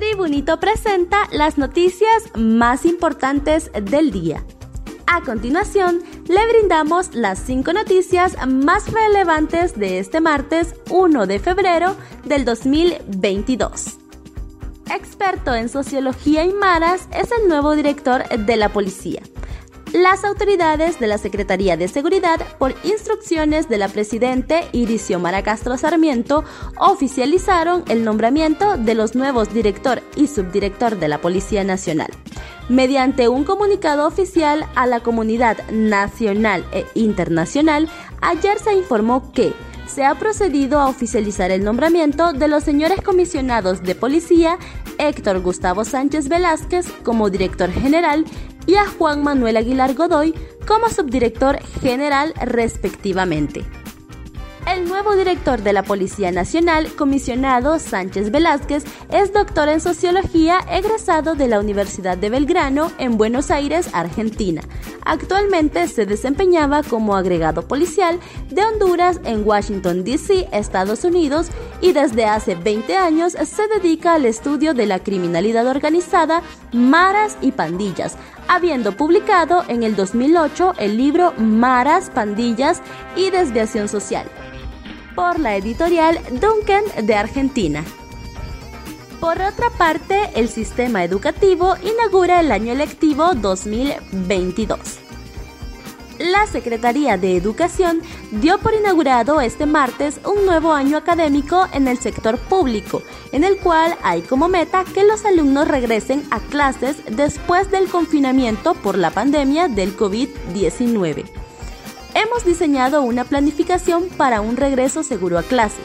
Tribunito presenta las noticias más importantes del día. A continuación, le brindamos las cinco noticias más relevantes de este martes 1 de febrero del 2022. Experto en sociología y maras, es el nuevo director de la policía las autoridades de la Secretaría de Seguridad, por instrucciones de la Presidente Iricio Maracastro Sarmiento, oficializaron el nombramiento de los nuevos director y subdirector de la Policía Nacional. Mediante un comunicado oficial a la comunidad nacional e internacional, ayer se informó que se ha procedido a oficializar el nombramiento de los señores comisionados de policía Héctor Gustavo Sánchez Velázquez como director general y a Juan Manuel Aguilar Godoy como subdirector general respectivamente. El nuevo director de la Policía Nacional, comisionado Sánchez Velázquez, es doctor en sociología egresado de la Universidad de Belgrano en Buenos Aires, Argentina. Actualmente se desempeñaba como agregado policial de Honduras en Washington, D.C., Estados Unidos, y desde hace 20 años se dedica al estudio de la criminalidad organizada, maras y pandillas, habiendo publicado en el 2008 el libro Maras, Pandillas y Desviación Social por la editorial Duncan de Argentina. Por otra parte, el sistema educativo inaugura el año lectivo 2022. La Secretaría de Educación dio por inaugurado este martes un nuevo año académico en el sector público, en el cual hay como meta que los alumnos regresen a clases después del confinamiento por la pandemia del COVID-19 hemos diseñado una planificación para un regreso seguro a clases.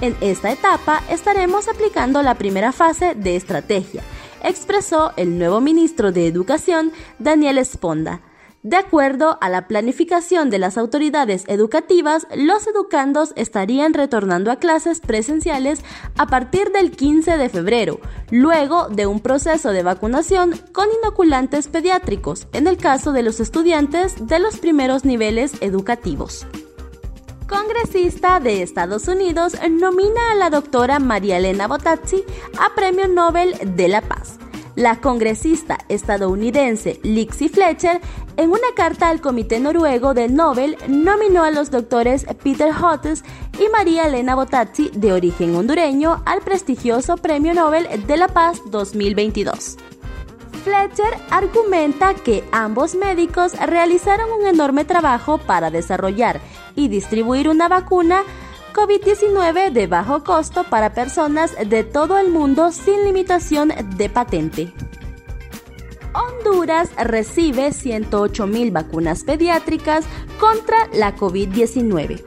En esta etapa estaremos aplicando la primera fase de estrategia, expresó el nuevo ministro de Educación, Daniel Esponda. De acuerdo a la planificación de las autoridades educativas, los educandos estarían retornando a clases presenciales a partir del 15 de febrero, luego de un proceso de vacunación con inoculantes pediátricos, en el caso de los estudiantes de los primeros niveles educativos congresista de Estados Unidos nomina a la doctora María Elena Botazzi a Premio Nobel de la Paz. La congresista estadounidense Lixie Fletcher, en una carta al Comité Noruego de Nobel, nominó a los doctores Peter Hottes y María Elena Botazzi, de origen hondureño, al prestigioso Premio Nobel de la Paz 2022. Fletcher argumenta que ambos médicos realizaron un enorme trabajo para desarrollar y distribuir una vacuna COVID-19 de bajo costo para personas de todo el mundo sin limitación de patente. Honduras recibe 108.000 vacunas pediátricas contra la COVID-19.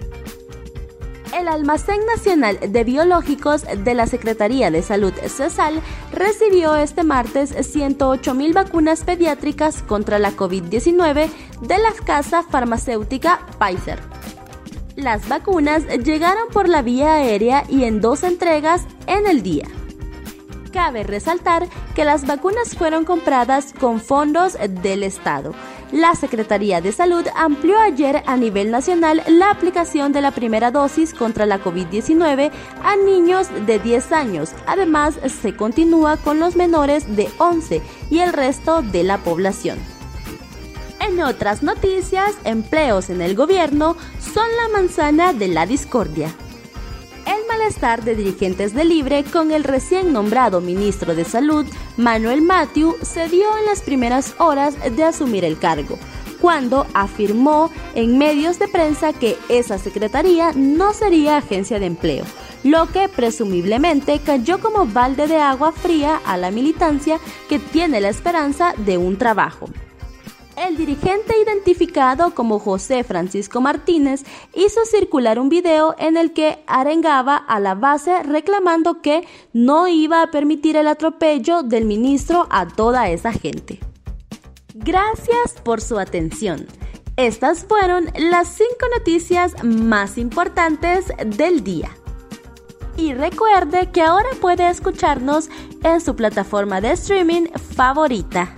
El Almacén Nacional de Biológicos de la Secretaría de Salud CESAL recibió este martes 108.000 vacunas pediátricas contra la COVID-19 de la casa farmacéutica Pfizer las vacunas llegaron por la vía aérea y en dos entregas en el día. Cabe resaltar que las vacunas fueron compradas con fondos del Estado. La Secretaría de Salud amplió ayer a nivel nacional la aplicación de la primera dosis contra la COVID-19 a niños de 10 años. Además, se continúa con los menores de 11 y el resto de la población. En otras noticias, empleos en el gobierno son la manzana de la discordia. Malestar de dirigentes de Libre con el recién nombrado ministro de Salud, Manuel Matthew, se dio en las primeras horas de asumir el cargo, cuando afirmó en medios de prensa que esa secretaría no sería agencia de empleo, lo que presumiblemente cayó como balde de agua fría a la militancia que tiene la esperanza de un trabajo. El dirigente identificado como José Francisco Martínez hizo circular un video en el que arengaba a la base reclamando que no iba a permitir el atropello del ministro a toda esa gente. Gracias por su atención. Estas fueron las cinco noticias más importantes del día. Y recuerde que ahora puede escucharnos en su plataforma de streaming favorita.